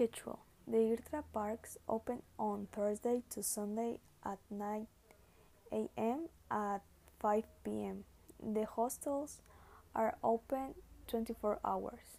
Schedule The IRTRA parks open on Thursday to Sunday at 9 a.m. at 5 p.m. The hostels are open 24 hours.